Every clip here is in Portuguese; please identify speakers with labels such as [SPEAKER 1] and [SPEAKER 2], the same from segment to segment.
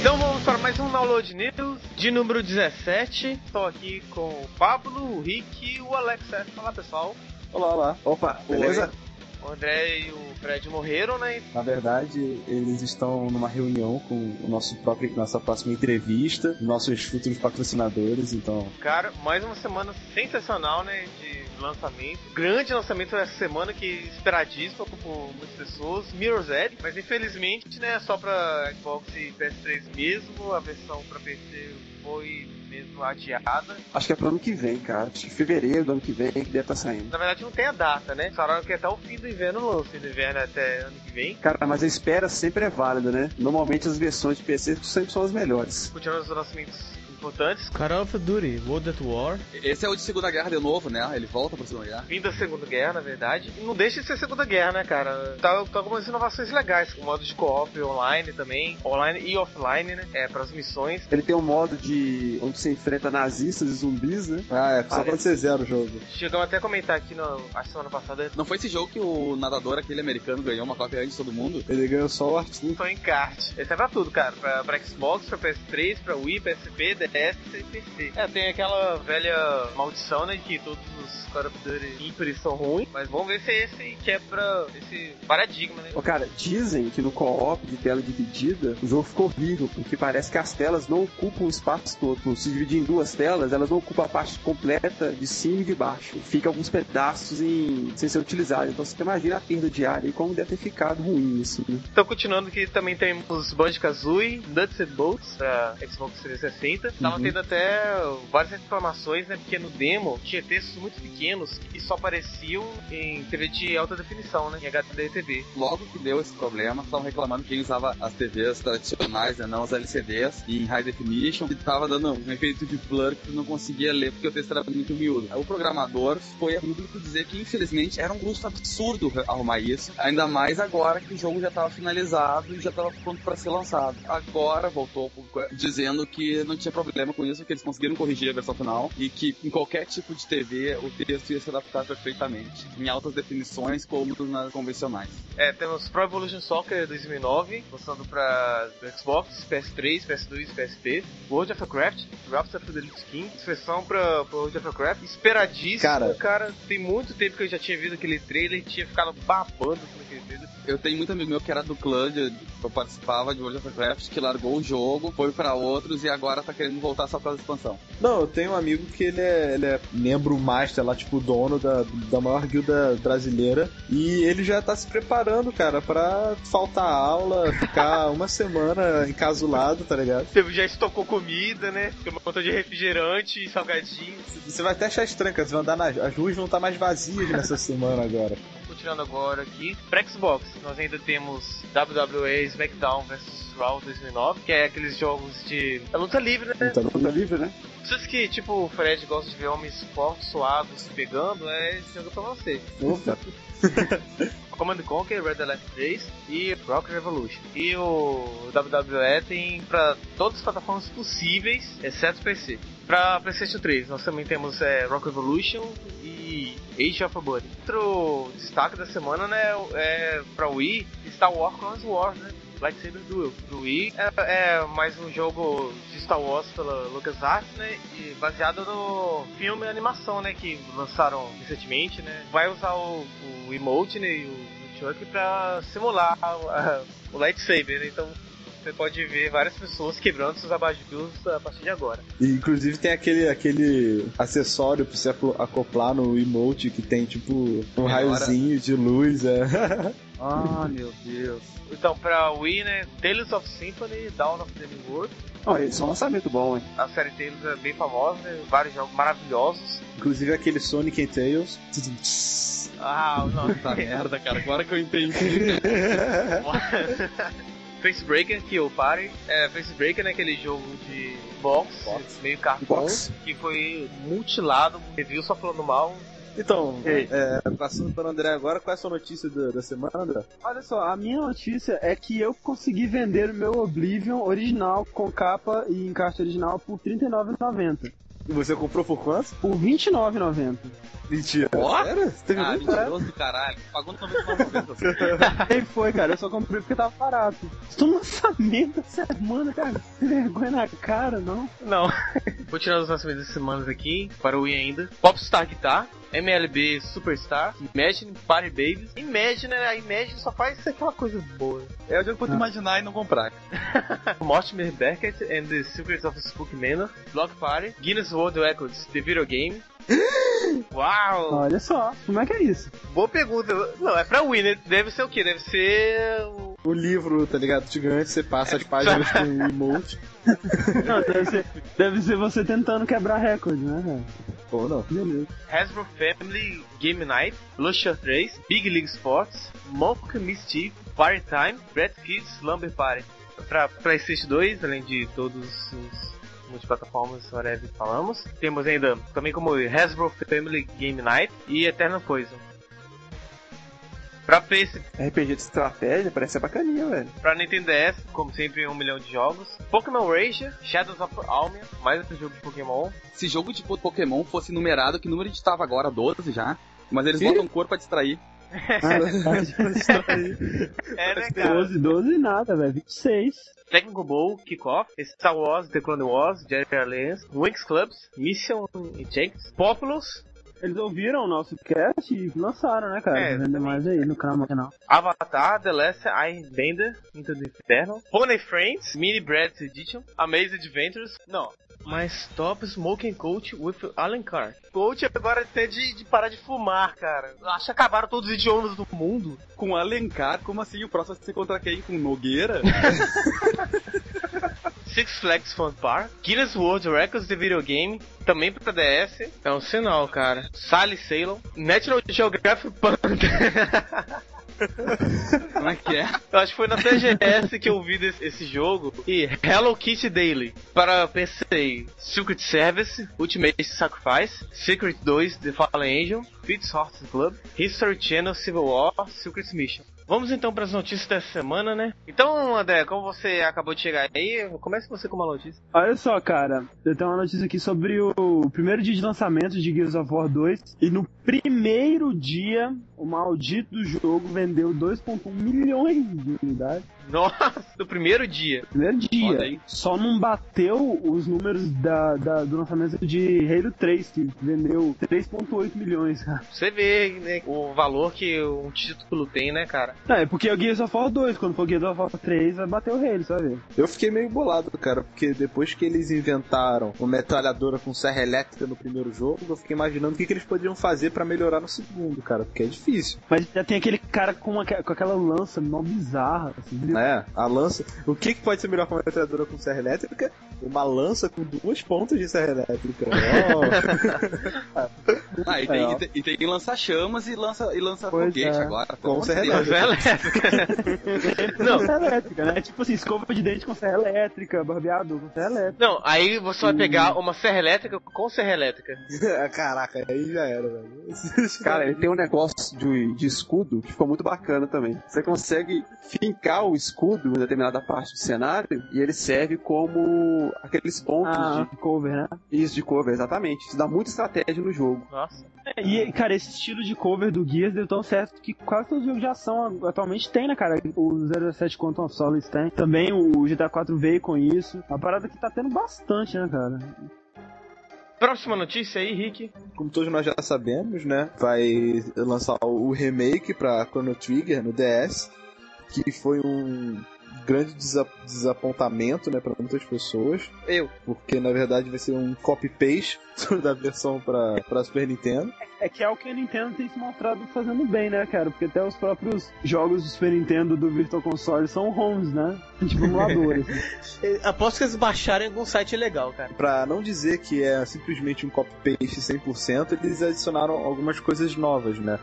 [SPEAKER 1] Então vamos para mais um Download News de número 17. Estou aqui com o Pablo, o Rick e o Alex. Fala pessoal.
[SPEAKER 2] Olá, olá. Opa, beleza?
[SPEAKER 1] O André e o Fred morreram, né?
[SPEAKER 2] Na verdade, eles estão numa reunião com o nosso próprio, nossa próxima entrevista, nossos futuros patrocinadores, então.
[SPEAKER 1] Cara, mais uma semana sensacional, né? De lançamento. Grande lançamento essa semana que esperadíssimo por muitas pessoas. Mirror's Edge, mas infelizmente, né, só pra Xbox e PS3 mesmo. A versão pra PC foi mesmo adiada.
[SPEAKER 3] Acho que é pro ano que vem, cara. Acho que fevereiro do ano que vem que deve estar saindo.
[SPEAKER 1] Na verdade não tem a data, né? Falaram que até o fim do inverno fim do inverno é até ano que vem.
[SPEAKER 3] Cara, mas a espera sempre é válida, né? Normalmente as versões de PC sempre são as melhores.
[SPEAKER 1] Continuando os lançamentos importantes.
[SPEAKER 4] Call of Duty, World at War.
[SPEAKER 5] Esse é o de Segunda Guerra de novo, né? Ele volta pra Segunda Guerra.
[SPEAKER 1] Fim da Segunda Guerra, na verdade. E não deixa de ser Segunda Guerra, né, cara? Tá, tá algumas inovações legais, com modo de co-op online também, online e offline, né? É, pras missões.
[SPEAKER 3] Ele tem um modo de. onde você enfrenta nazistas e zumbis, né?
[SPEAKER 2] Ah, é, só quando você zera o jogo.
[SPEAKER 1] Chegamos até a comentar aqui no, a semana passada.
[SPEAKER 5] Não foi esse jogo que o nadador, aquele americano, ganhou uma cópia antes de todo mundo?
[SPEAKER 2] Ele ganhou só o artigo.
[SPEAKER 1] Só encarte. Esse é pra tudo, cara. Pra, pra Xbox, pra PS3, pra Wii, PSP, DS e PC. É, tem aquela velha maldição, né? Que todos os Call of Duty ímpares são ruins. Mas vamos ver se esse quebra esse paradigma, né?
[SPEAKER 3] Ô, cara, dizem que no co-op de tela dividida o jogo ficou horrível, porque parece que as telas não ocupam o espaço todo. Se dividir em duas telas, elas não ocupam a parte completa de cima e de baixo. Fica alguns pedaços em... sem ser utilizados. Então você imagina a perda de área e como deve ter ficado ruim isso, né?
[SPEAKER 1] Então, continuando que também temos Banjo-Kazooie, Nuts and Bolts, pra Xbox 360. Estavam
[SPEAKER 3] Uhum.
[SPEAKER 1] tendo até várias reclamações, né? Porque no demo tinha textos muito pequenos que só apareciam em TV de alta definição, né? Em HD TV.
[SPEAKER 5] Logo que deu esse problema, estavam reclamando quem usava as TVs tradicionais, né, não as LCDs, e em High Definition, que tava dando um efeito de blur que tu não conseguia ler porque o texto era muito miúdo. Aí O programador foi a público dizer que, infelizmente, era um custo absurdo arrumar isso, ainda mais agora que o jogo já estava finalizado e já estava pronto para ser lançado. Agora voltou dizendo que não tinha problema com isso, que eles conseguiram corrigir a versão final e que em qualquer tipo de TV o texto ia se adaptar perfeitamente, em altas definições como nas convencionais.
[SPEAKER 1] É, temos Pro Evolution Soccer 2009, lançando pra Xbox, PS3, PS2 e PSP. World of Warcraft, Raptor of the Elite King, pra, pra World of Warcraft. Esperadíssimo,
[SPEAKER 2] Cara.
[SPEAKER 1] cara. Tem muito tempo que eu já tinha visto aquele trailer e tinha ficado babando com aquele trailer.
[SPEAKER 5] Eu tenho muito amigo meu que era do clã, de, eu participava de World of Warcraft, que largou o jogo, foi pra outros e agora tá querendo voltar só por causa da expansão.
[SPEAKER 2] Não, eu tenho um amigo que ele é, ele é membro master lá, tipo, dono da, da maior guilda brasileira. E ele já tá se preparando, cara, pra faltar aula, ficar uma semana encasulado, tá ligado?
[SPEAKER 1] Você já estocou comida, né? Tem uma conta de refrigerante e salgadinho.
[SPEAKER 2] Você vai até achar estranho, cara. Você vai andar nas as ruas vão estar mais vazias nessa semana agora.
[SPEAKER 1] Continuando agora aqui. Pra Xbox, nós ainda temos WWE SmackDown vs Raw 2009, que é aqueles jogos de. É luta livre, né?
[SPEAKER 3] Tá luta livre, né?
[SPEAKER 1] Vocês que, tipo, o Fred gosta de ver homens fortes, suados, se pegando, é esse jogo pra você.
[SPEAKER 3] Opa.
[SPEAKER 1] Command Conquer, Red Alert 3 e Rock Revolution. E o WWE tem pra todas as plataformas possíveis, exceto PC. Pra PlayStation 3, nós também temos é, Rock Revolution e Age of Body. Outro destaque da semana, né, é pra Wii, Star Wars Clone Wars, né? Lightsaber Duel. Do Wii é, é mais um jogo de Star Wars pela LucasArts, né? E baseado no filme animação, né? Que lançaram recentemente, né? Vai usar o, o emote né, e o Chuck pra simular a- o lightsaber, né? Então você pode ver várias pessoas quebrando seus abajures a partir de agora.
[SPEAKER 2] E, inclusive tem aquele, aquele acessório pra você aco- acoplar no emote que tem tipo um
[SPEAKER 5] Melhora.
[SPEAKER 2] raiozinho de luz. É.
[SPEAKER 5] Ah, meu Deus.
[SPEAKER 1] Então, pra Wii, né? Tales of Symphony, Dawn of the New World.
[SPEAKER 3] Ó, esse é um lançamento bom, hein?
[SPEAKER 1] A série Tales é bem famosa, né? Vários jogos maravilhosos.
[SPEAKER 2] inclusive aquele Sonic and Tails.
[SPEAKER 1] Ah, não.
[SPEAKER 5] Puta merda, cara. Agora que eu entendi.
[SPEAKER 1] Facebreaker, Kill Party. É, Facebreaker é aquele jogo de box, meio cartão, que foi mutilado, review só falando mal.
[SPEAKER 2] Então,
[SPEAKER 6] Ei.
[SPEAKER 2] é, passando para o André agora, qual é a sua notícia da, da semana, André?
[SPEAKER 6] Olha só, a minha notícia é que eu consegui vender o meu Oblivion original com capa e encaixe original por R$ 39,90.
[SPEAKER 2] E você comprou por quanto?
[SPEAKER 6] Por R$ 29,90.
[SPEAKER 2] Mentira.
[SPEAKER 5] Ó.
[SPEAKER 2] Sério? Você teve
[SPEAKER 5] Ah, mentiroso do caralho. Pagou no 99,90.
[SPEAKER 6] Aí foi, cara, eu só comprei porque tava barato. Estou no lançamento da semana, cara. Que vergonha na cara, não?
[SPEAKER 1] Não. Vou tirar os lançamentos das semanas aqui, para o Wii ainda. Popstar Guitar, MLB Superstar, Imagine Party Babies. Imagine, a Imagine só faz aquela coisa boa.
[SPEAKER 5] É o jogo pra tu imaginar e não comprar.
[SPEAKER 1] Mortimer Beckett and the Secrets of Spook Manor, Block Party, Guinness World Records, The Video Game. Uau!
[SPEAKER 6] Olha só, como é que é isso?
[SPEAKER 1] Boa pergunta. Não, é pra Wii, né? Deve ser o quê? Deve ser o...
[SPEAKER 2] Livro, tá ligado? Gigante, você passa as páginas com o emote.
[SPEAKER 6] Não, deve ser, deve ser você tentando quebrar recorde, né?
[SPEAKER 2] Ou não.
[SPEAKER 6] Beleza.
[SPEAKER 1] Hasbro Family Game Night, Lucia 3, Big League Sports, Monk Mischief, Party Time, Brad Kids Slumber Party. Pra PlayStation 2, além de todos os multiplataformas, whatever que falamos. Temos ainda, também como Hasbro Family Game Night e Eternal Poison. Pra PS,
[SPEAKER 6] RPG de estratégia parece ser bacaninha, velho.
[SPEAKER 1] pra Nintendo DS, como sempre, um milhão de jogos. Pokémon Ranger, Shadows of Almia, mais outro jogo de Pokémon.
[SPEAKER 5] Se jogo de Pokémon fosse numerado, que número a gente tava agora? 12 já. Mas eles botam cor pra distrair.
[SPEAKER 1] É, né, cara?
[SPEAKER 6] 12, 12 nada, velho. 26.
[SPEAKER 1] Technical Bowl, Kickoff, Star Wars, The Clone Wars, Jedi Alliance, Winx Clubs, Mission Ejects, Populous,
[SPEAKER 6] Eles ouviram o nosso cast e lançaram, né, cara?
[SPEAKER 1] É,
[SPEAKER 6] Vender mais aí no canal. canal.
[SPEAKER 1] Avatar, The Last Airbender, Into the Eternal, Pony Friends, Mini Bread Edition, Amazing Adventures, não. Mas Top Smoking Coach with Alan Carr. Coach agora até de, de parar de fumar, cara. Acho que acabaram todos os idiomas do mundo.
[SPEAKER 5] Com Alencar, como assim? O próximo vai ser contra quem? Com Nogueira?
[SPEAKER 1] Six Flags Fun Park, Guinness World Records de videogame, também pra DS. É um sinal, cara. Sally Sailor, Natural Geographic Panda.
[SPEAKER 5] como é que é?
[SPEAKER 1] Eu acho que foi na TGS que eu vi desse, esse jogo. E Hello Kitty Daily. Para PC, Secret Service, Ultimate Sacrifice, Secret 2, The Fallen Angel, Fitz Horse Club, History Channel Civil War, Secret Mission. Vamos então para as notícias dessa semana, né? Então, André, como você acabou de chegar aí, comece você com uma notícia.
[SPEAKER 6] Olha só, cara, eu tenho uma notícia aqui sobre o primeiro dia de lançamento de Gears of War 2. E no primeiro dia, o maldito jogo vendeu 2,1 milhões de unidades.
[SPEAKER 1] Nossa, no primeiro dia.
[SPEAKER 6] Primeiro dia. Só não bateu os números da, da- do lançamento de Halo 3, que vendeu 3,8 milhões, cara.
[SPEAKER 1] Você vê né, o valor que um título tem, né, cara?
[SPEAKER 6] Não, é porque é o Gears of War 2, quando for Gears of War 3, vai bater o Halo, ver.
[SPEAKER 2] Eu fiquei meio bolado, cara, porque depois que eles inventaram uma metralhadora com serra elétrica no primeiro jogo, eu fiquei imaginando o que, que eles poderiam fazer pra melhorar no segundo, cara, porque é difícil.
[SPEAKER 6] Mas já tem aquele cara com, uma- com aquela lança mó bizarra, assim.
[SPEAKER 2] É, a lança. O que, que pode ser melhor que uma metralhadora com serra elétrica? Uma lança com duas pontas de serra elétrica. Oh.
[SPEAKER 5] Ah, e tem, e tem, e tem lança-chamas e lança, e lança
[SPEAKER 6] Pois
[SPEAKER 5] foguete
[SPEAKER 6] é.
[SPEAKER 5] agora.
[SPEAKER 2] Com serra
[SPEAKER 1] elétrica.
[SPEAKER 6] Não. serra elétrica, né? Tipo assim, escova de dente com serra elétrica, barbeador com serra elétrica.
[SPEAKER 1] Não, aí você vai pegar uma serra elétrica com serra elétrica.
[SPEAKER 2] Caraca, aí já era, velho.
[SPEAKER 6] Cara, ele tem um negócio de, de escudo que ficou muito bacana também. Você consegue fincar o escudo em determinada parte do cenário e ele serve como aqueles pontos de cover, né? Isso, de cover, exatamente. Isso dá muita estratégia no jogo.
[SPEAKER 1] Nossa.
[SPEAKER 6] E, cara, esse estilo de cover do Gears deu tão certo que quase todos os jogos de ação atualmente tem, né, cara? O 07 Quantum of Solace tem. Também o GTA 4 veio com isso. Uma parada que tá tendo bastante, né, cara?
[SPEAKER 1] Próxima notícia aí, Rick.
[SPEAKER 2] Como todos nós já sabemos, né? Vai lançar o remake pra Chrono Trigger no DS, que foi um grande desa- desapontamento, né, para muitas pessoas.
[SPEAKER 1] Eu.
[SPEAKER 2] Porque na verdade vai ser um copy-paste da versão pra, pra Super Nintendo.
[SPEAKER 6] É que é o que a Nintendo tem se mostrado fazendo bem, né, cara? Porque até os próprios jogos do Super Nintendo do Virtual Console são ROMs, né? Tipo emuladores.
[SPEAKER 7] Eh, Aposto que eles baixaram em algum site legal, cara.
[SPEAKER 2] Pra não dizer que é simplesmente um copy-paste 100%, eles adicionaram algumas coisas novas, né?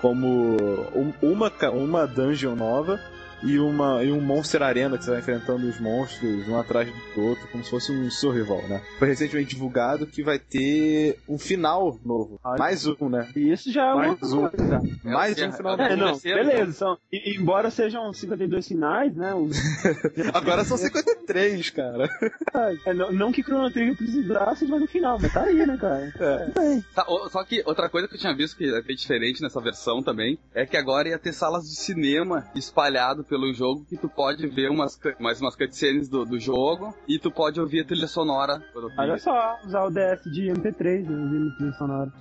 [SPEAKER 2] Como um- uma, uma dungeon nova e, uma, e um Monster Arena que você vai enfrentando os monstros um atrás do outro, como se fosse um survival, né? Foi recentemente divulgado que vai ter um final novo.
[SPEAKER 6] Olha.
[SPEAKER 2] Mais um, né?
[SPEAKER 6] E isso já é
[SPEAKER 2] Mais um.
[SPEAKER 6] coisa.
[SPEAKER 2] Mais
[SPEAKER 5] É,
[SPEAKER 2] um final
[SPEAKER 5] é,
[SPEAKER 2] novo.
[SPEAKER 6] É, não, beleza. São, e- embora sejam 52 finais, né? Os,
[SPEAKER 2] Agora são 53, cara.
[SPEAKER 6] é, não, não que Chrono Trigger precisasse de mais um final, mas tá aí, né, cara?
[SPEAKER 2] É.
[SPEAKER 5] Tá, o- só que outra coisa que eu tinha visto que ia ter diferente nessa versão também é que agora ia ter salas de cinema espalhado pelo jogo que tu pode ver umas, mais umas cutscenes do, do jogo e tu pode ouvir a trilha sonora.
[SPEAKER 6] Olha só, usar o DS de MP3, né? Ouvindo trilha sonora.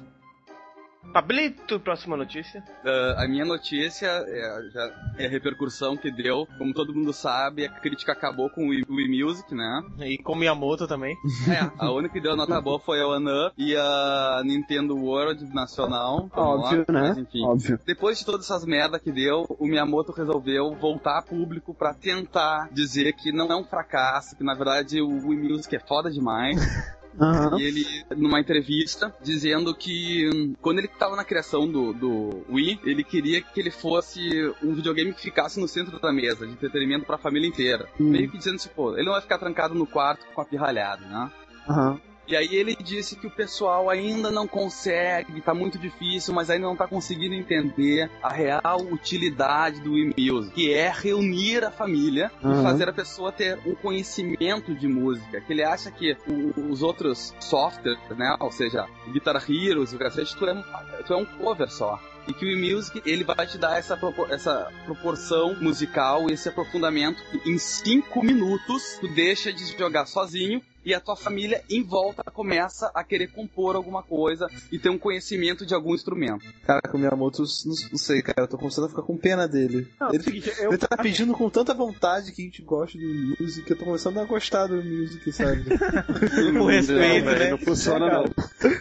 [SPEAKER 1] Pablito, próxima notícia.
[SPEAKER 5] Ah, a minha notícia é, já, é a repercussão que deu. Como todo mundo sabe, a crítica acabou com o Wii, Music, né?
[SPEAKER 1] E com Miyamoto também.
[SPEAKER 5] É, a única que deu nota boa foi a One Up e a Nintendo World Nacional. Vamos
[SPEAKER 6] Óbvio,
[SPEAKER 5] lá,
[SPEAKER 6] né?
[SPEAKER 5] Mas enfim.
[SPEAKER 6] Óbvio.
[SPEAKER 5] Depois de todas essas merda que deu, o Miyamoto resolveu voltar a público pra tentar dizer que não é um fracasso, que na verdade o Wii Music é foda demais.
[SPEAKER 6] Aham.
[SPEAKER 5] E ele, numa entrevista, dizendo que hum, quando ele tava na criação do, do Wii, ele queria que ele fosse um videogame que ficasse no centro da mesa, de entretenimento pra família inteira.
[SPEAKER 6] Hum.
[SPEAKER 5] Meio que dizendo, tipo, ele não vai ficar trancado no quarto com a pirralhada, né?
[SPEAKER 6] Aham.
[SPEAKER 5] E aí ele disse que o pessoal ainda não consegue, tá muito difícil, mas ainda não tá conseguindo entender a real utilidade do Wii Music, que é reunir a família
[SPEAKER 6] Uhum.
[SPEAKER 5] e fazer a pessoa ter um conhecimento de música. Que ele acha que o- os outros softwares, né, ou seja, o Guitar Hero, o cacete, tu é, um- tu é um cover só. E que o Wii Music, ele vai te dar essa, propor- essa proporção musical, esse aprofundamento. Em cinco minutos, tu deixa de jogar sozinho e a tua família em volta começa a querer compor alguma coisa e ter um conhecimento de algum instrumento.
[SPEAKER 2] Caraca, o Miyamoto, não, não sei, cara, eu tô começando a ficar com pena dele.
[SPEAKER 6] Não,
[SPEAKER 2] ele,
[SPEAKER 6] seguinte, eu,
[SPEAKER 2] ele tá pedindo com tanta vontade que a gente goste do music, que eu tô começando a gostar do music, sabe?
[SPEAKER 1] Com respeito,
[SPEAKER 3] velho,
[SPEAKER 1] né?
[SPEAKER 3] Não funciona, não.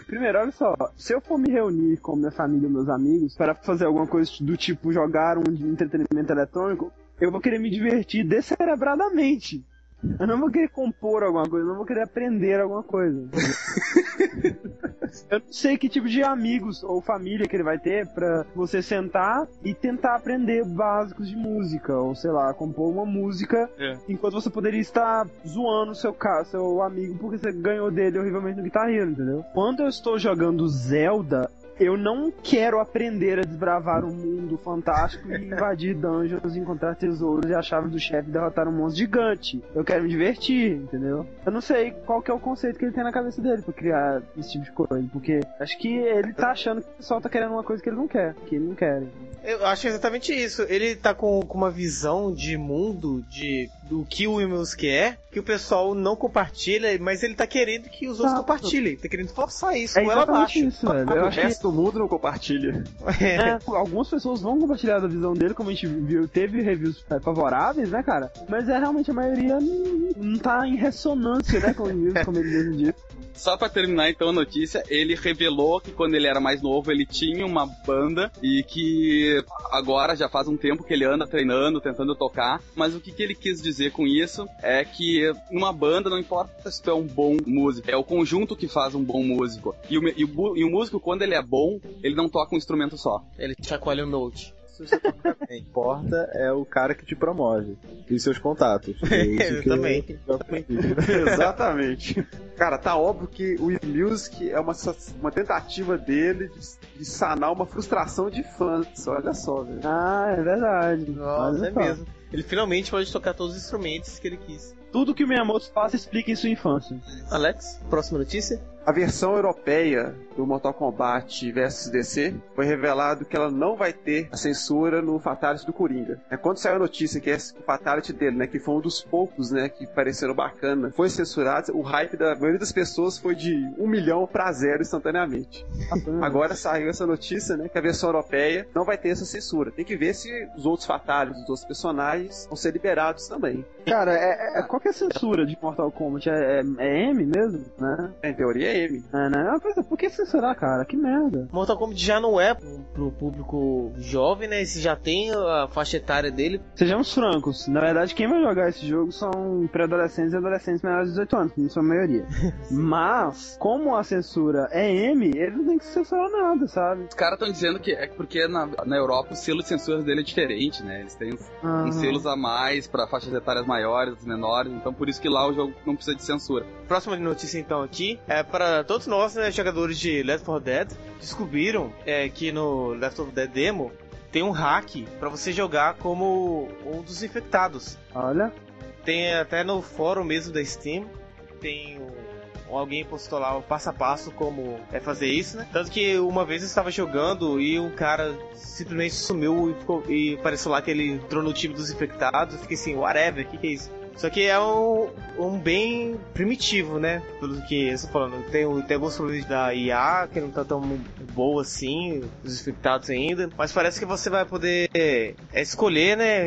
[SPEAKER 6] Primeiro, olha só, se eu for me reunir com minha família e meus amigos para fazer alguma coisa do tipo jogar um entretenimento eletrônico, eu vou querer me divertir descerebradamente. Eu não vou querer compor alguma coisa, eu não vou querer aprender alguma coisa. eu não sei que tipo de amigos ou família que ele vai ter pra você sentar e tentar aprender básicos de música, ou sei lá, compor uma música
[SPEAKER 5] É.
[SPEAKER 6] enquanto você poderia estar zoando seu, ca- seu amigo porque você ganhou dele horrivelmente no Guitar Hero, entendeu? Quando eu estou jogando Zelda, eu não quero aprender a desbravar um mundo fantástico e invadir dungeons, encontrar tesouros e a chave do chefe e derrotar um monstro gigante. Eu quero me divertir, entendeu? Eu não sei qual que é o conceito que ele tem na cabeça dele pra criar esse tipo de coisa, porque acho que ele tá achando que o pessoal tá querendo uma coisa que ele não quer, que ele não quer.
[SPEAKER 1] Eu acho exatamente isso. Ele tá com, com uma visão de mundo, de do que o Music é, que o pessoal não compartilha, mas ele tá querendo que os outros
[SPEAKER 6] Exato.
[SPEAKER 1] compartilhem. Tá querendo forçar isso,
[SPEAKER 6] É
[SPEAKER 1] com ela abaixo.
[SPEAKER 6] isso, velho. Eu
[SPEAKER 3] O
[SPEAKER 6] acho que
[SPEAKER 3] resto do mundo não compartilha.
[SPEAKER 6] É, algumas pessoas vão compartilhar da visão dele, como a gente viu, teve reviews é, favoráveis, né, cara? Mas é realmente a maioria não, não tá em ressonância, né, com o reviews, como ele mesmo disse.
[SPEAKER 5] Só pra terminar então a notícia, ele revelou que quando ele era mais novo ele tinha uma banda e que agora já faz um tempo que ele anda treinando, tentando tocar, mas o que, que ele quis dizer com isso é que numa banda não importa se tu é um bom músico, é o conjunto que faz um bom músico. E o, e o, e o músico, quando ele é bom, ele não toca um instrumento só.
[SPEAKER 1] Ele chacoalha o Note.
[SPEAKER 2] Se você bem, importa é o cara que te promove e seus contatos. É isso que eu-
[SPEAKER 1] Também.
[SPEAKER 2] eu.
[SPEAKER 3] Exatamente. Cara, tá óbvio que o Wii Music é uma, uma tentativa dele de, de sanar uma frustração de fãs. Olha só, velho.
[SPEAKER 6] Ah, é verdade.
[SPEAKER 1] Nossa,
[SPEAKER 6] Olha
[SPEAKER 1] é
[SPEAKER 6] só.
[SPEAKER 1] mesmo. Ele finalmente pode tocar todos os instrumentos que ele quis.
[SPEAKER 6] Tudo que o Miyamoto faz explica em sua infância.
[SPEAKER 1] Alex, próxima notícia?
[SPEAKER 3] A versão europeia do Mortal Kombat vs DC foi revelado que ela não vai ter a censura no Fatality do Coringa. É, quando saiu a notícia que esse o Fatality dele, né, que foi um dos poucos, né, que pareceram bacana, foi censurado, o hype da maioria das pessoas foi de um milhão pra zero instantaneamente. Agora saiu essa notícia, né, que a versão europeia não vai ter essa censura. Tem que ver se os outros Fatalities, os outros personagens vão ser liberados também.
[SPEAKER 6] Cara, é, é- qual que é a censura de Mortal Kombat? É, é- é M mesmo, né?
[SPEAKER 3] Em teoria é M.
[SPEAKER 6] É, né? É, por que censurar, cara? Que merda.
[SPEAKER 1] Mortal Kombat já não é pro, pro público jovem, né? Esse já tem a faixa etária dele.
[SPEAKER 6] Sejamos francos, na verdade quem vai jogar esse jogo são pré-adolescentes e adolescentes menores de 18 anos, não são a maioria. Mas, como a censura é M, ele não tem que censurar nada, sabe?
[SPEAKER 5] Os caras estão dizendo que é porque na, na Europa o selo de censura dele é diferente, né? Eles têm uns,
[SPEAKER 6] Ah.
[SPEAKER 5] uns selos a mais pra faixas etárias maiores, menores, então por isso que lá o jogo não precisa de censura.
[SPEAKER 1] Próxima notícia então aqui é para todos nós, né, jogadores de Left 4 Dead, descobriram é, que no Left 4 Dead Demo tem um hack para você jogar como um dos infectados.
[SPEAKER 6] Olha,
[SPEAKER 1] Tem até no fórum mesmo da Steam, tem um, alguém postou lá o passo a passo como é fazer isso, né? Tanto que uma vez eu estava jogando e um cara simplesmente sumiu e, ficou, e apareceu lá que ele entrou no time dos infectados. Eu fiquei assim, whatever, o que, que é isso? Só que é um, um bem primitivo, né? Pelo que eu estou falando. Tem, tem alguns problemas da IA que não tá tão boa assim, os infectados ainda. Mas parece que você vai poder é, escolher, né?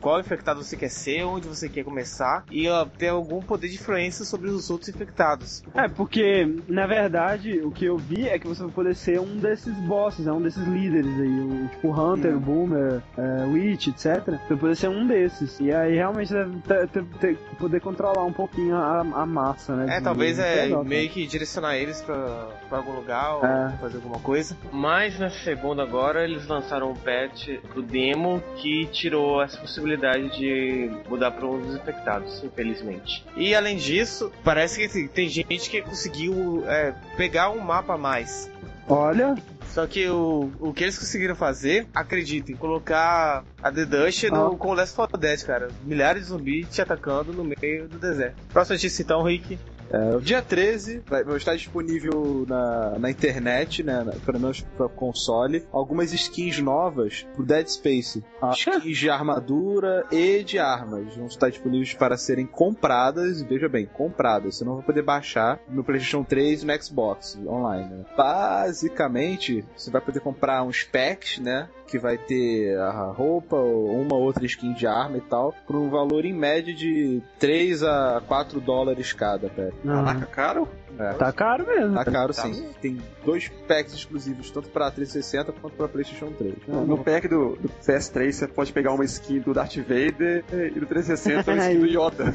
[SPEAKER 1] Qual infectado você quer ser, onde você quer começar. E ó, ter algum poder de influência sobre os outros infectados.
[SPEAKER 6] É, porque, na verdade, o que eu vi é que você vai poder ser um desses bosses, é um desses líderes aí, o, tipo Hunter, Boomer, é, Witch, etc. Você vai poder ser um desses. E aí realmente deve ter, ter- poder controlar um pouquinho a, a massa, né?
[SPEAKER 1] É,
[SPEAKER 6] de-
[SPEAKER 1] talvez
[SPEAKER 6] de-
[SPEAKER 1] é
[SPEAKER 6] legal,
[SPEAKER 1] meio que direcionar eles pra, pra algum lugar ou
[SPEAKER 6] É.
[SPEAKER 1] fazer alguma coisa.
[SPEAKER 8] Mas na segunda agora eles lançaram um patch do demo que tirou essa possibilidade de mudar para um dos infectados, infelizmente.
[SPEAKER 1] E além disso, parece que tem- tem gente que conseguiu é, pegar um mapa a mais.
[SPEAKER 6] Olha,
[SPEAKER 1] Só que o, o que eles conseguiram fazer, acreditem, colocar a The Dust no,
[SPEAKER 6] Ah.
[SPEAKER 1] com o Last 4 Dead, cara. Milhares de zumbis te atacando no meio do deserto. Próxima notícia então, Rick.
[SPEAKER 2] É, o dia 13 vai, vai estar disponível na, na internet, né, na, pelo menos para console, algumas skins novas pro Dead Space.
[SPEAKER 6] Ah.
[SPEAKER 2] Skins de armadura e de armas vão estar disponíveis para serem compradas, veja bem, compradas. Você não vai poder baixar no PlayStation 3 e no Xbox online. Né? Basicamente, você vai poder comprar uns packs, né? Que vai ter a roupa, ou uma outra skin de arma e tal, por um valor em média de 3 a 4 dólares cada, pack.
[SPEAKER 3] Caraca, caro?
[SPEAKER 2] É.
[SPEAKER 6] tá caro mesmo.
[SPEAKER 2] Tá caro sim. Tem dois packs exclusivos, tanto pra 360 quanto pra PlayStation 3.
[SPEAKER 3] No, no pack do, do PS3 você pode pegar uma skin do Darth Vader e do 360 uma skin do Yoda.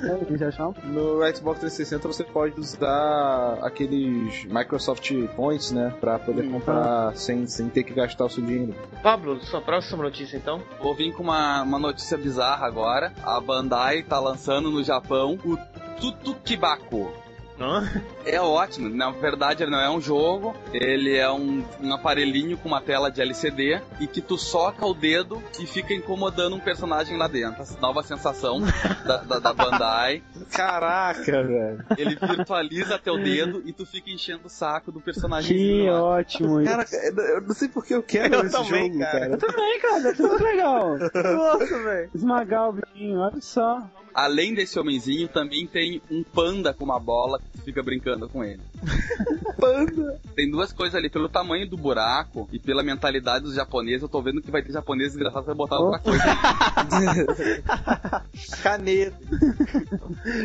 [SPEAKER 6] É?
[SPEAKER 2] No Xbox 360 você pode usar aqueles Microsoft Points, né? Pra poder comprar sem, sem ter que gastar o seu dinheiro.
[SPEAKER 8] Pablo, sua próxima notícia então?
[SPEAKER 5] Vou vir com uma, uma notícia bizarra agora. A Bandai tá lançando no Japão o Tutukibako.
[SPEAKER 1] Hã?
[SPEAKER 5] É ótimo, na verdade ele não é um jogo, ele é um, um aparelhinho com uma tela de LCD e que tu soca o dedo e fica incomodando um personagem lá dentro. Essa nova sensação da, da, da Bandai.
[SPEAKER 2] Caraca, velho.
[SPEAKER 5] Ele virtualiza teu dedo e tu fica enchendo o saco do personagem.
[SPEAKER 6] Que ótimo.
[SPEAKER 2] Cara, eu não sei porque eu quero
[SPEAKER 1] Eu
[SPEAKER 2] esse
[SPEAKER 1] também,
[SPEAKER 2] jogo,
[SPEAKER 1] cara.
[SPEAKER 2] cara.
[SPEAKER 6] Eu também, cara, ser muito legal.
[SPEAKER 1] Nossa, velho.
[SPEAKER 6] Esmagar o bichinho, olha só.
[SPEAKER 5] Além desse homenzinho, também tem um panda com uma bola fica brincando com ele.
[SPEAKER 2] Panda.
[SPEAKER 5] Tem duas coisas ali, pelo tamanho do buraco e pela mentalidade dos japoneses, eu tô vendo que vai ter japonês desgraçado pra botar outra coisa.
[SPEAKER 2] Caneta.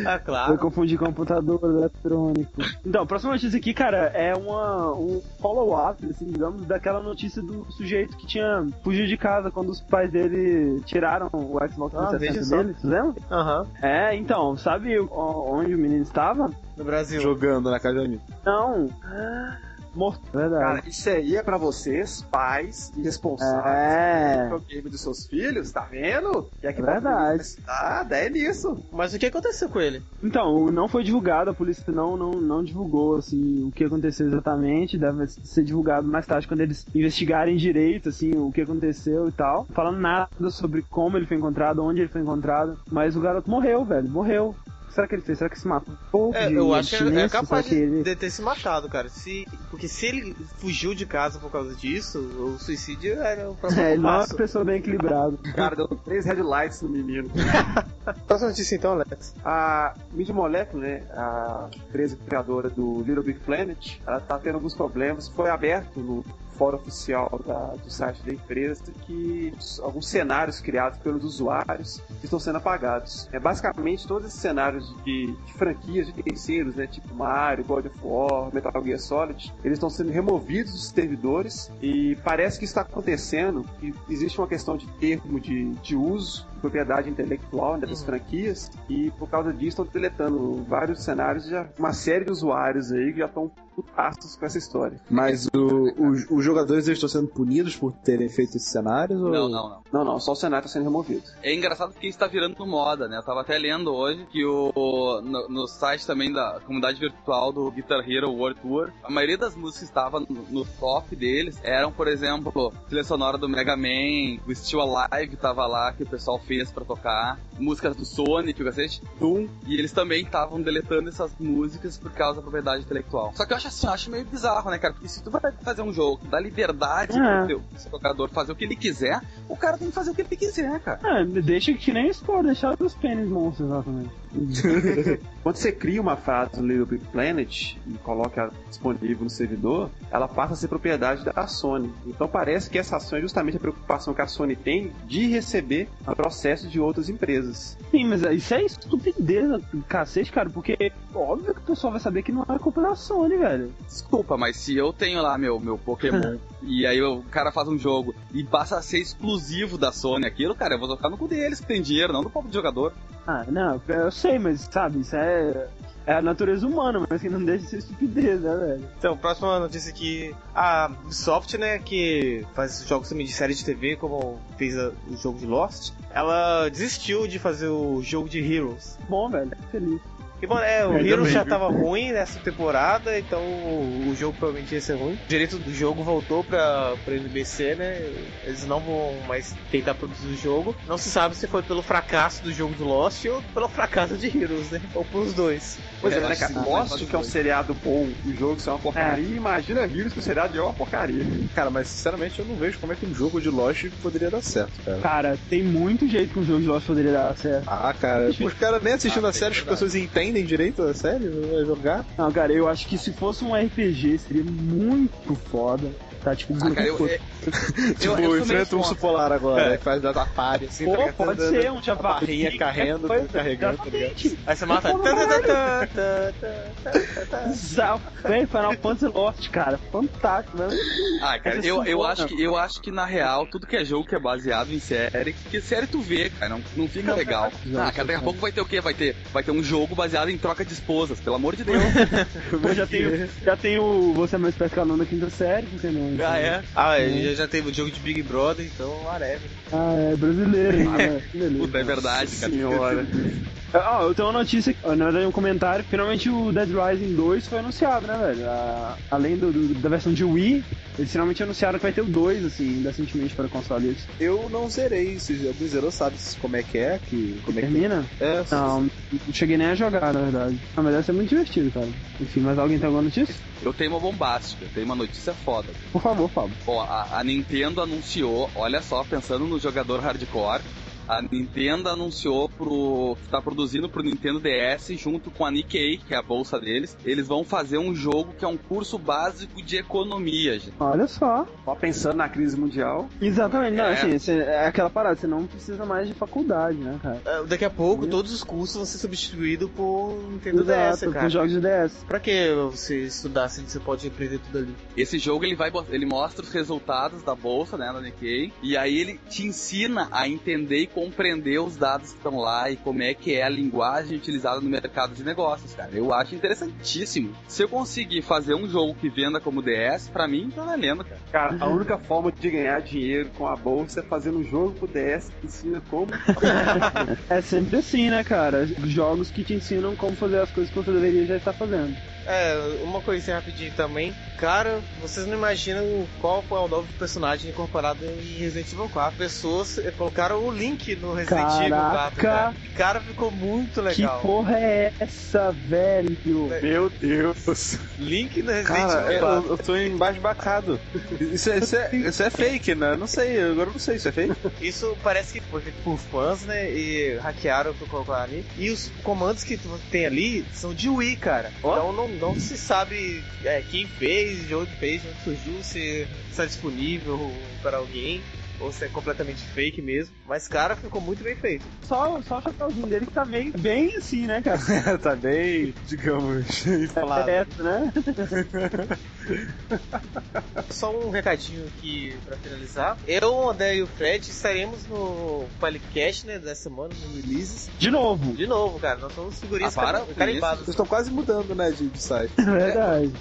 [SPEAKER 1] Ah,
[SPEAKER 6] Eu
[SPEAKER 1] claro.
[SPEAKER 6] confundi computador eletrônico. Então, a próxima notícia aqui, cara, é uma, um follow-up, assim, digamos, daquela notícia do sujeito que tinha fugido de casa quando os pais dele tiraram o Xbox
[SPEAKER 1] Ah, veja
[SPEAKER 6] 360
[SPEAKER 1] só.
[SPEAKER 6] dele, vocês lembram?
[SPEAKER 1] Aham.
[SPEAKER 6] É, então, sabe onde o menino estava?
[SPEAKER 1] No Brasil.
[SPEAKER 2] Jogando na casa de amigo.
[SPEAKER 6] Não. Morto. Verdade.
[SPEAKER 3] Cara, isso aí é pra vocês, pais e responsáveis
[SPEAKER 6] É.
[SPEAKER 3] pelo game dos seus filhos, tá vendo? E aqui
[SPEAKER 6] Verdade.
[SPEAKER 3] Ah, é nisso.
[SPEAKER 1] Mas o que aconteceu com ele?
[SPEAKER 6] Então, não foi divulgado, a polícia não, não, não divulgou, assim, o que aconteceu exatamente, deve ser divulgado mais tarde, quando eles investigarem direito, assim, o que aconteceu e tal, falando nada sobre como ele foi encontrado, onde ele foi encontrado, mas o garoto morreu, velho, morreu. O que será que ele fez? Será que se matou?
[SPEAKER 1] É, eu acho que é, é capaz
[SPEAKER 6] que
[SPEAKER 1] de,
[SPEAKER 6] ele-
[SPEAKER 1] de ter se matado, cara. Se,
[SPEAKER 4] Porque se ele fugiu de casa por causa disso, o suicídio era o próximo
[SPEAKER 6] É, ele não é uma pessoa bem equilibrada.
[SPEAKER 3] Cara, deu três headlights no menino.
[SPEAKER 4] Próxima notícia então, Alex.
[SPEAKER 3] A Media Molecule, né, a empresa criadora do Little Big Planet, ela tá tendo alguns problemas. Foi aberto no fórum oficial da- do site da empresa que alguns cenários criados pelos usuários estão sendo apagados. É basicamente todos esses cenários de, de franquias de terceiros, né, tipo Mario, God of War, Metal Gear Solid, eles estão sendo removidos dos servidores e parece que está acontecendo. Que existe uma questão de termo de, de uso propriedade intelectual né, das franquias e por causa disso estão deletando vários cenários e já uma série de usuários aí que já estão putaços com essa história.
[SPEAKER 2] Mas o- os- os jogadores estão sendo punidos por terem feito esses cenários? Ou...
[SPEAKER 5] Não, não, não.
[SPEAKER 3] Não, não, só o cenário está sendo removido.
[SPEAKER 5] É engraçado porque isso tá virando moda, né? Eu tava até lendo hoje que o no, no site também da comunidade virtual do Guitar Hero World Tour, a maioria das músicas que estavam no, no top deles eram, por exemplo, trilha sonora do Mega Man, o Still Alive tava lá que o pessoal fez pra tocar, músicas do Sonic, o cacete, Doom, e eles também estavam deletando essas músicas por causa da propriedade intelectual. Só que eu acho assim, eu acho meio bizarro, né, cara? Porque se tu vai fazer um jogo que dá liberdade
[SPEAKER 6] É.
[SPEAKER 5] pro teu seu jogador fazer o que ele quiser, o cara tem que fazer o que ele quiser, cara.
[SPEAKER 6] É, deixa que nem Spore, deixar os pênis monstros exatamente.
[SPEAKER 3] Quando você cria uma frase no Little Big Planet e coloca ela disponível no servidor, ela passa a ser propriedade da Sony. Então parece que essa ação é justamente a preocupação que a Sony tem de receber processos de outras empresas.
[SPEAKER 6] Sim, mas isso é estupidez, do cacete, cara, porque óbvio que o pessoal vai saber que não é culpa da Sony, velho.
[SPEAKER 5] Desculpa, mas se eu tenho lá meu, meu Pokémon e aí o cara faz um jogo e passa a ser exclusivo da Sony aquilo, cara, eu vou tocar no cu deles que tem dinheiro, não do povo de jogador.
[SPEAKER 6] Ah, não, eu sei, mas sabe, isso é. É a natureza humana, mas que não deixa de ser estupidez, né, velho?
[SPEAKER 4] Então, próxima notícia aqui. A Ubisoft, né, que faz jogos também de série de TV, como fez a- o jogo de Lost, ela desistiu de fazer o jogo de Heroes.
[SPEAKER 6] Bom, velho, feliz.
[SPEAKER 4] E bom, é, o Heroes
[SPEAKER 2] também,
[SPEAKER 4] já tava ruim nessa temporada, então o, o jogo provavelmente ia ser ruim. O direito do jogo voltou pra, pra NBC, né? Eles não vão mais tentar produzir o jogo. Não se sabe se foi pelo fracasso do jogo do Lost ou pelo fracasso de Heroes, né? Ou pros dois.
[SPEAKER 3] Pois é,
[SPEAKER 5] É,
[SPEAKER 3] né, cara?
[SPEAKER 5] que mas
[SPEAKER 3] que é um
[SPEAKER 5] dois.
[SPEAKER 3] seriado bom, o jogo ser uma porcaria. Imagina vírus que o seriado é uma porcaria.
[SPEAKER 2] Cara, mas sinceramente eu não vejo como é que um jogo de Lost poderia dar certo, cara.
[SPEAKER 6] Cara, tem muito jeito que um jogo de Lost poderia dar certo.
[SPEAKER 2] Ah, cara, os caras nem assistindo
[SPEAKER 5] Ah,
[SPEAKER 2] a série, as pessoas entendem direito a série, vai jogar.
[SPEAKER 6] Não, cara, eu acho que se fosse um RPG seria muito foda. Tá, tipo,
[SPEAKER 5] Ah, cara, eu, é-
[SPEAKER 2] Tipo,
[SPEAKER 5] eu meio
[SPEAKER 2] enfrenta um urso polar agora, né, que faz da Atari, assim,
[SPEAKER 6] Pô,
[SPEAKER 2] tá
[SPEAKER 6] pode
[SPEAKER 2] Dando
[SPEAKER 6] ser um
[SPEAKER 2] a
[SPEAKER 6] Java.
[SPEAKER 2] barrinha carregando,
[SPEAKER 6] Foi-
[SPEAKER 2] carregando, tá ligado?
[SPEAKER 4] Aí você mata.
[SPEAKER 6] Véi, Final Fantasy Lost, cara. Fantástico, né?
[SPEAKER 5] Ah, cara,
[SPEAKER 6] Essa
[SPEAKER 5] eu, eu, acho que, eu acho que na real, tudo que é jogo que é baseado em série, que série tu vê, cara, não, não fica legal. Ah, cara, daqui a pouco vai ter o quê? Vai ter, vai ter um jogo baseado em troca de esposas, pelo amor de Deus.
[SPEAKER 6] Pô, já tem, já tem o Você é mais pescador da quinta série, por
[SPEAKER 4] Ah, é? Ah, já, já teve o jogo de Big Brother, então whatever.
[SPEAKER 6] Ah, é brasileiro, hein? beleza.
[SPEAKER 5] Puta, é verdade, cara.
[SPEAKER 3] Senhora.
[SPEAKER 6] Ah, eu tenho uma notícia, na verdade um comentário, finalmente o Dead Rising 2 foi anunciado, né, velho? A- além do, do- da versão de Wii, eles finalmente anunciaram que vai ter o 2, assim, recentemente para consoles.
[SPEAKER 2] Eu não zerei, se alguém zerou sabe como é que é, que, como é que
[SPEAKER 6] Termina?
[SPEAKER 2] é.
[SPEAKER 6] Não, não cheguei nem a jogar, na verdade. Ah, mas deve ser muito divertido, cara. Enfim, mas alguém tem alguma notícia?
[SPEAKER 5] Eu tenho uma bombástica, eu tenho uma notícia foda.
[SPEAKER 6] Por favor, Fábio.
[SPEAKER 5] Bom, a, a Nintendo anunciou, olha só, pensando no jogador hardcore, a Nintendo anunciou pro. que tá produzindo pro Nintendo DS junto com a Nikkei, que é a bolsa deles. Eles vão fazer um jogo que é um curso básico de economia, gente.
[SPEAKER 6] Olha só.
[SPEAKER 3] Só pensando na crise mundial.
[SPEAKER 6] Exatamente, não,
[SPEAKER 5] É.
[SPEAKER 6] assim, é aquela parada, você não precisa mais de faculdade, né, cara?
[SPEAKER 4] Ah, Daqui a pouco todos os cursos vão ser substituídos por Nintendo DS,
[SPEAKER 6] Exato,
[SPEAKER 4] cara.
[SPEAKER 6] com jogos de DS.
[SPEAKER 4] Pra que você estudar se você pode aprender tudo ali?
[SPEAKER 5] Esse jogo ele vai ele mostra os resultados da bolsa, né, da Nikkei, e aí ele te ensina a entender e compreender os dados que estão lá e como é que é a linguagem utilizada no mercado de negócios, cara. Eu acho interessantíssimo. Se eu conseguir fazer um jogo que venda como DS, pra mim tá valendo, cara.
[SPEAKER 3] Cara, a única forma de ganhar dinheiro com a bolsa é fazendo um jogo pro DS que ensina como.
[SPEAKER 6] É sempre assim, né, cara? Jogos que te ensinam como fazer as coisas que você deveria já estar fazendo.
[SPEAKER 1] É, uma coisinha rapidinho também. Cara, vocês não imaginam qual foi o novo personagem incorporado em Resident Evil 4. Pessoas eh, colocaram o link no Resident Evil 4.
[SPEAKER 6] Caraca.
[SPEAKER 1] Cara. Cara, ficou muito legal.
[SPEAKER 6] Que porra é essa, velho?
[SPEAKER 2] Meu Deus.
[SPEAKER 1] Link no Resident
[SPEAKER 2] Cara,
[SPEAKER 1] Evil
[SPEAKER 2] eu,
[SPEAKER 1] 4.
[SPEAKER 2] eu tô embasbacado. Isso é, isso, é, isso é fake, né? Eu Não sei, agora eu não sei, isso é fake?
[SPEAKER 1] Isso parece que foi feito por fãs, né? E hackearam pra colocar ali. E os comandos que tem ali são de Wii, cara. Então não, não se sabe é, quem fez, de onde fez, de onde surgiu, se está disponível para alguém. Ou se é completamente fake mesmo. Mas, cara, ficou muito bem feito.
[SPEAKER 6] Só, só o chapéuzinho dele que tá meio bem assim, né, cara?
[SPEAKER 2] tá bem, digamos, inflado.
[SPEAKER 6] É, né?
[SPEAKER 1] Só um recadinho aqui pra finalizar. Eu, o André e o Fred estaremos no Palicast, né, dessa semana, no Releases.
[SPEAKER 6] De novo.
[SPEAKER 1] De novo, cara. Nós somos figurinhas
[SPEAKER 5] Ah, para
[SPEAKER 1] car-
[SPEAKER 5] com
[SPEAKER 1] carimbados.
[SPEAKER 2] Vocês estão quase mudando, né, de, de site.
[SPEAKER 6] É verdade.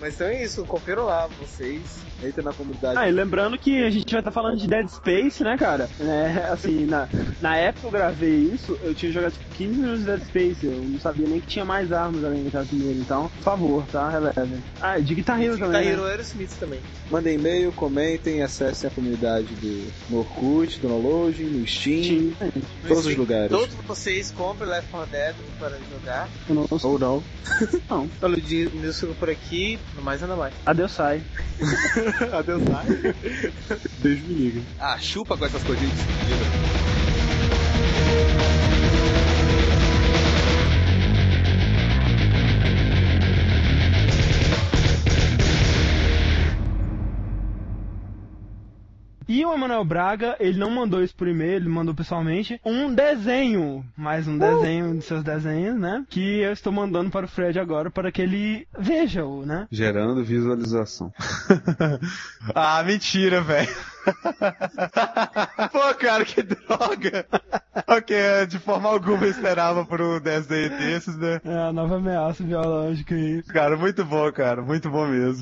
[SPEAKER 1] Mas então é isso, confiram lá, vocês.
[SPEAKER 2] Entra na comunidade.
[SPEAKER 6] Ah, e lembrando que a gente vai estar falando de Dead Space, né, cara? É, assim, na, na época que eu gravei isso, eu tinha jogado tipo 15 minutos de Dead Space. Eu não sabia nem que tinha mais armas além daquela primeira. Então, por favor, tá? Relevem. Ah, de Guitar Hero
[SPEAKER 1] Tá
[SPEAKER 6] também.
[SPEAKER 1] Hero
[SPEAKER 6] Né?
[SPEAKER 1] Aerosmith também.
[SPEAKER 2] Mandem e-mail, comentem, acessem a comunidade do, no Orkut, do Nologin, no Steam, em todos os
[SPEAKER 1] Enfim,
[SPEAKER 2] lugares.
[SPEAKER 1] Todos vocês comprem Left 4 Dead para jogar.
[SPEAKER 6] eu não
[SPEAKER 2] Ou não.
[SPEAKER 6] Não.
[SPEAKER 1] Olha o dia meu fico por aqui, no mais nada mais.
[SPEAKER 6] Adeus, sai.
[SPEAKER 2] Adeus. Deus me liga.
[SPEAKER 5] Ah, chupa com essas coisinhas de
[SPEAKER 6] E o Emanuel Braga, ele não mandou isso por e-mail, ele mandou pessoalmente um desenho, mais um desenho de seus desenhos, né? Que eu estou mandando para o Fred agora para que ele veja-o, né?
[SPEAKER 2] Gerando visualização.
[SPEAKER 9] Ah, mentira, velho. Pô, cara, que droga. ok, de forma alguma eu esperava por um desenho desses, né?
[SPEAKER 6] É a nova ameaça biológica aí.
[SPEAKER 9] Cara, muito bom, cara, muito bom mesmo.